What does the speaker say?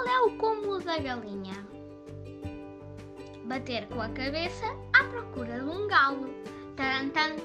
Qual é o cúmulo da galinha? Bater com a cabeça à procura de um galo. Tarantan.